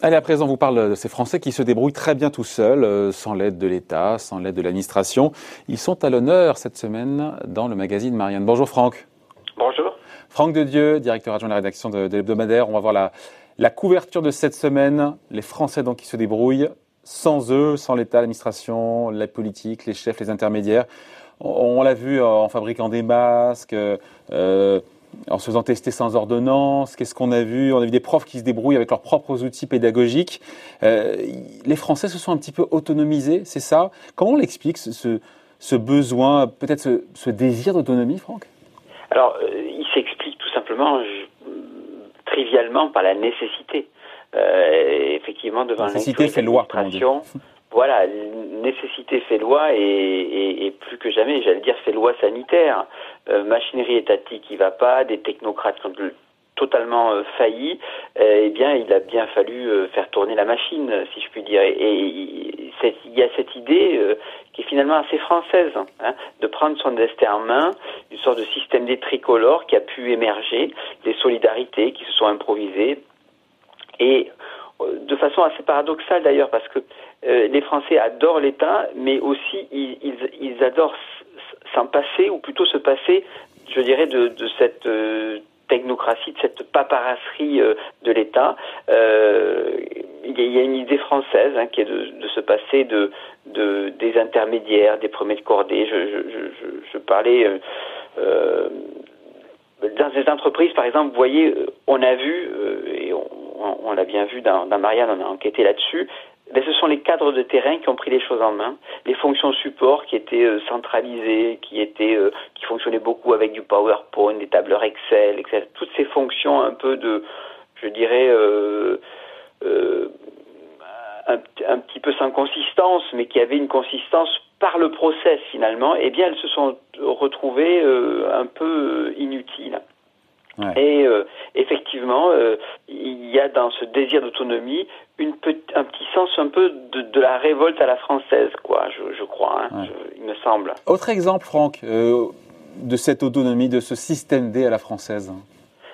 Allez, à présent, on vous parle de ces Français qui se débrouillent très bien tout seuls, euh, sans l'aide de l'État, sans l'aide de l'administration. Ils sont à l'honneur cette semaine dans le magazine Marianne. Bonjour Franck. Bonjour. Franck de Dieu, directeur adjoint de la rédaction de, l'hebdomadaire. On va voir la, la, couverture de cette semaine. Les Français donc qui se débrouillent sans eux, sans l'État, l'administration, la politique, les chefs, les intermédiaires. On, l'a vu en fabriquant des masques. Euh, en se faisant tester sans ordonnance Qu'est-ce qu'on a vu? On a vu des profs qui se débrouillent avec leurs propres outils pédagogiques. Euh, les Français se sont un petit peu autonomisés, c'est ça? Comment on l'explique, ce, ce, besoin, peut-être ce, désir d'autonomie, Franck? Alors, euh, il s'explique tout simplement, trivialement, par la nécessité. Euh, effectivement, devant loi, voilà, nécessité fait loi et, plus que jamais, j'allais dire, fait loi sanitaire. Euh, machinerie étatique qui va pas, des technocrates qui ont totalement euh, failli, euh, eh bien, il a bien fallu faire tourner la machine, si je puis dire. Et, il y a cette idée qui est finalement assez française, hein, de prendre son destin en main, une sorte de système des tricolores qui a pu émerger, des solidarités qui se sont improvisées, et de façon assez paradoxale d'ailleurs, parce que euh, les Français adorent l'État, mais aussi ils, ils, adorent s'en passer, ou plutôt se passer, je dirais, de, cette euh, technocratie, de cette paparasserie euh, de l'État. il y a une idée française hein, qui est de, se passer de, de, des intermédiaires, des premiers de cordée. Je, je, je, je parlais dans ces entreprises, par exemple, vous voyez, on a vu, et on, on, l'a bien vu dans Marianne, on a enquêté là-dessus, ben, ce sont les cadres de terrain qui ont pris les choses en main, les fonctions support qui étaient euh, centralisées, qui étaient, euh, qui fonctionnaient beaucoup avec du PowerPoint, des tableurs Excel, etc. Toutes ces fonctions un peu de, je dirais, euh, un, un, petit peu sans consistance, mais qui avaient une consistance par le process finalement, eh bien elles se sont retrouvées un peu inutiles. Et euh, effectivement, euh, il y a dans ce désir d'autonomie une un petit sens un peu de, la révolte à la française, quoi, je, crois, hein, il me semble. Autre exemple, Franck, euh, de cette autonomie, de ce système D à la française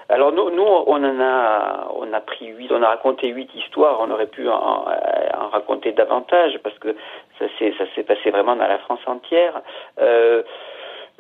alors nous, nous, on en a, on a pris huit, on a raconté huit histoires. On aurait pu en, en raconter davantage parce que ça s'est, ça s'est passé vraiment dans la France entière. Euh,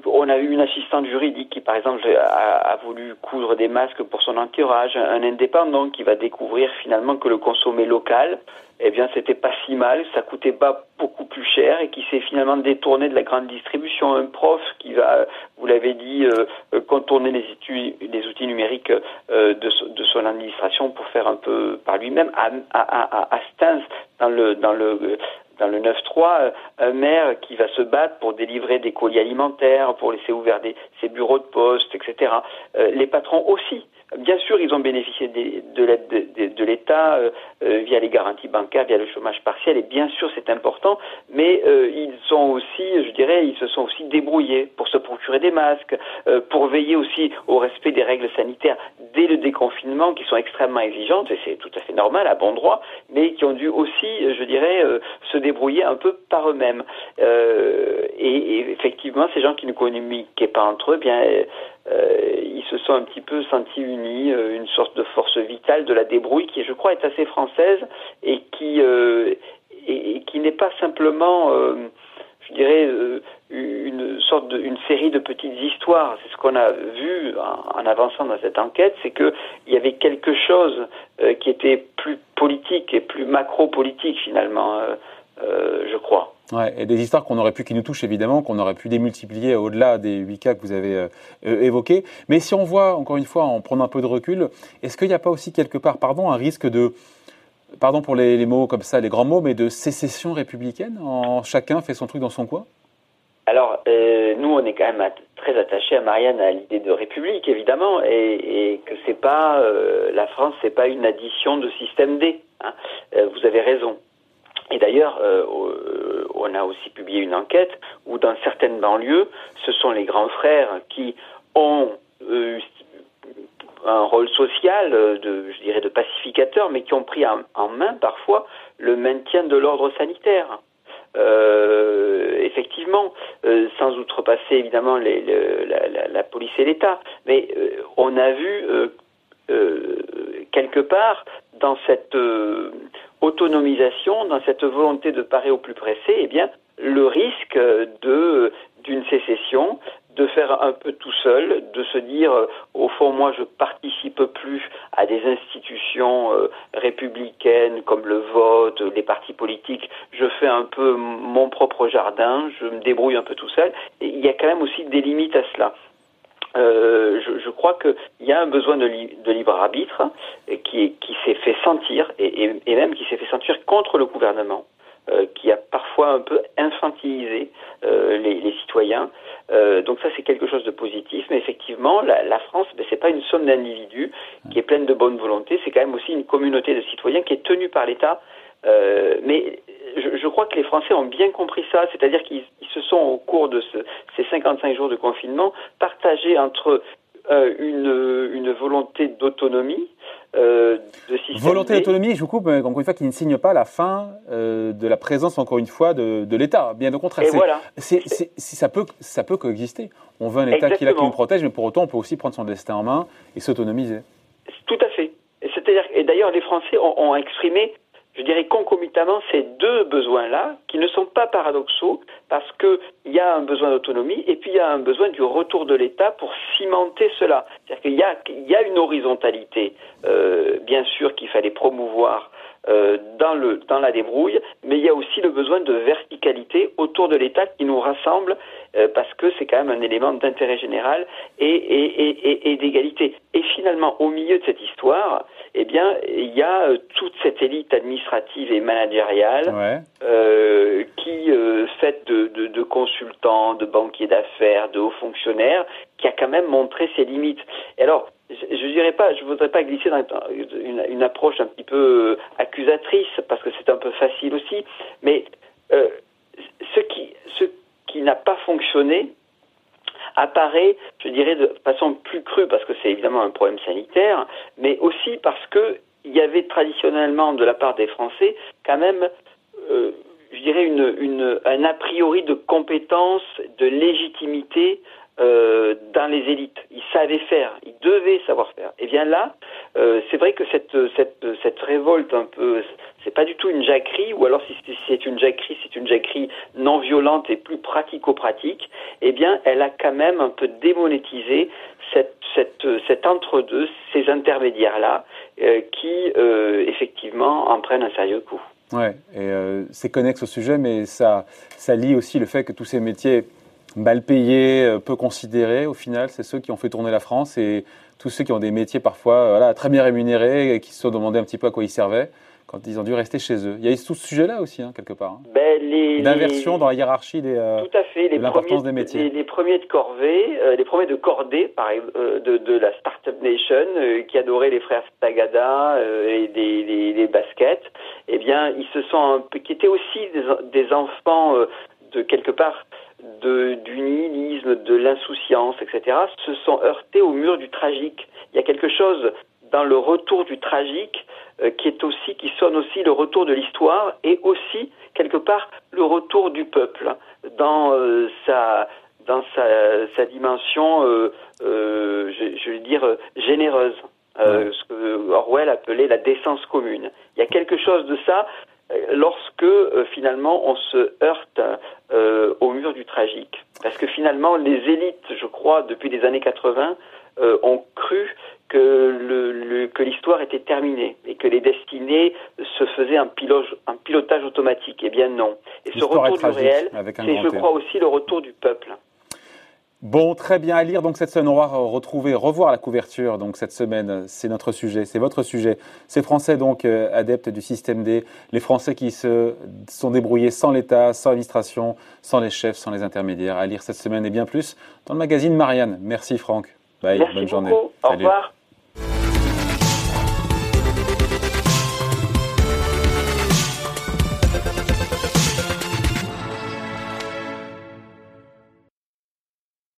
on a eu une assistante juridique qui, par exemple, a, voulu coudre des masques pour son entourage, un indépendant qui va découvrir finalement que le consommer local, eh bien, c'était pas si mal, ça coûtait pas beaucoup plus cher et qui s'est finalement détourné de la grande distribution. Un prof qui va, vous l'avez dit, euh, contourner les, outils, les outils numériques euh, de, son administration pour faire un peu par lui-même. À, à, dans le dans le dans le 9-3, euh, un maire qui va se battre pour délivrer des colis alimentaires, pour laisser ouverts ses bureaux de poste, etc. Euh, les patrons aussi. Bien sûr, ils ont bénéficié de, l'aide de, l'État euh, via les garanties bancaires, via le chômage partiel, et bien sûr, c'est important, mais ils sont aussi, je dirais, ils se sont aussi débrouillés pour se procurer des masques, pour veiller aussi au respect des règles sanitaires dès le déconfinement, qui sont extrêmement exigeantes, et c'est tout à fait normal, à bon droit, mais qui ont dû aussi, je dirais, se débrouiller un peu par eux-mêmes. Euh, et, effectivement, ces gens qui ne communiquaient pas entre eux, bien, euh, ils se sont un petit peu sentis unis, euh, une sorte de force vitale de la débrouille qui, je crois, est assez française et qui, n'est pas simplement je dirais, une sorte de, une série de petites histoires. C'est ce qu'on a vu en, avançant dans cette enquête, c'est qu'il y avait quelque chose qui était plus politique et plus macro-politique finalement. Je crois. Ouais, et des histoires qu'on aurait pu, qui nous touchent évidemment, qu'on aurait pu démultiplier au-delà des 8 cas que vous avez euh, euh, évoqués. Mais si on voit, encore une fois, en prenant un peu de recul, est-ce qu'il n'y a pas aussi quelque part, pardon, un risque de, pardon pour les, mots comme ça, les grands mots, mais de sécession républicaine en Chacun fait son truc dans son coin? Alors, nous, on est quand même très attachés à Marianne, à l'idée de république, évidemment, et, que c'est pas la France, c'est pas une addition de système D. Hein. vous avez raison. Et d'ailleurs, euh, euh, on a aussi publié une enquête où dans certaines banlieues, ce sont les grands frères qui ont euh, un rôle social, de, je dirais, de pacificateur, mais qui ont pris en, main parfois le maintien de l'ordre sanitaire. effectivement, sans outrepasser évidemment la, police et l'État, mais on a vu quelque part dans cette autonomisation, dans cette volonté de parer au plus pressé, eh bien, le risque de d'une sécession, de faire un peu tout seul, de se dire euh, au fond moi je participe plus à des institutions euh, républicaines comme le vote, les partis politiques, je fais un peu mon propre jardin, je me débrouille un peu tout seul. Il y a quand même aussi des limites à cela. Euh, je, je, crois qu'il y a un besoin de, de libre arbitre qui, qui s'est fait sentir et, et, et même qui s'est fait sentir contre le gouvernement. Euh, qui a parfois un peu infantilisé euh, les, les, citoyens. Euh, donc ça c'est quelque chose de positif, mais effectivement la, la France, ben, c'est pas une somme d'individus qui est pleine de bonne volonté, c'est quand même aussi une communauté de citoyens qui est tenue par l'État. mais je, je, crois que les Français ont bien compris ça, c'est-à-dire qu'ils se sont au cours de ce, ces 55 jours de confinement partagés entre une, une volonté d'autonomie, euh, de Volonté d'autonomie, je vous coupe, encore une fois, qui ne signe pas la fin euh, de la présence, encore une fois, de, de l'État. Bien au contraire, ça, peut, ça peut coexister. On veut un État qui, là, qui nous protège, mais pour autant, on peut aussi prendre son destin en main et s'autonomiser. Tout à fait. Et d'ailleurs, les Français ont, ont exprimé je dirais concomitamment ces deux besoins-là, qui ne sont pas paradoxaux, parce qu'il y a un besoin d'autonomie et puis il y a un besoin du retour de l'État pour cimenter cela. C'est-à-dire qu'il y a, il y a une horizontalité, euh, bien sûr, qu'il fallait promouvoir euh, dans, le, dans la débrouille, mais il y a aussi le besoin de verticalité autour de l'État qui nous rassemble euh, parce que c'est quand même un élément d'intérêt général et, et, et, et d'égalité. Et finalement, au milieu de cette histoire, eh bien, il y a euh, toute cette élite administrative et managériale ouais. qui, faite de, de, de, consultants, de banquiers d'affaires, de hauts fonctionnaires, qui a quand même montré ses limites. Et alors, je, je dirais pas, je voudrais pas glisser dans une, une approche un petit peu accusatrice parce que c'est un peu facile aussi, mais euh, ce qui ce qui n'a pas fonctionné apparaît, je dirais, de façon plus crue parce que c'est évidemment un problème sanitaire, mais aussi parce que il y avait traditionnellement de la part des Français quand même euh, je dirais une, une, un a priori de compétence, de légitimité euh, dans les élites. Ils savaient faire, ils devaient savoir faire. Et bien là, euh, c'est vrai que cette, cette, cette révolte un peu, c'est pas du tout une jacquerie, ou alors si c'est une jacquerie, c'est une jacquerie non violente et plus pratico-pratique. Eh bien, elle a quand même un peu démonétisé cette, cette, cet entre-deux, ces intermédiaires-là, euh, qui effectivement en prennent un sérieux coup. Ouais, et c'est connexe au sujet, mais ça, ça lie aussi le fait que tous ces métiers mal payés, euh, peu considérés au final, c'est ceux qui ont fait tourner la France et tous ceux qui ont des métiers parfois euh, voilà, très bien rémunérés et qui se sont demandé un petit peu à quoi ils servaient quand ils ont dû rester chez eux. Il y a tout ce sujet-là aussi, hein, quelque part. Hein. Ben, L'inversion dans la hiérarchie des, euh, tout à fait. Les l'importance des métiers. Les, les, premiers de corvée, euh, les premiers de cordée, par euh, de, de, la Startup Nation, qui adoraient les frères Tagada et des, des, baskets, eh bien, ils se sont, qui étaient aussi des, des enfants de quelque part de, du nihilisme, de l'insouciance, etc., se sont heurtés au mur du tragique. Il y a quelque chose dans le retour du tragique euh, qui est aussi qui sonne aussi le retour de l'histoire et aussi quelque part le retour du peuple dans euh, sa dans sa, sa dimension euh, je, je, veux dire généreuse ce que Orwell appelait la décence commune il y a quelque chose de ça lorsque finalement on se heurte au mur du tragique parce que finalement les élites je crois depuis les années 80 ont cru que le, que l'histoire était terminée et que les destinées se faisaient un, pilotage, un pilotage automatique. Eh bien non. Et ce retour du réel, c'est, je crois aussi, le retour du peuple. Bon, très bien à lire. Donc cette semaine, on va retrouver, revoir la couverture. Donc cette semaine, c'est notre sujet, c'est votre sujet. Ces Français donc euh, adeptes du système D, les Français qui se sont débrouillés sans l'État, sans l'administration, sans les chefs, sans les intermédiaires. À lire cette semaine et bien plus dans le magazine Marianne. Merci Franck. Bye. Merci bonne journée. Au revoir.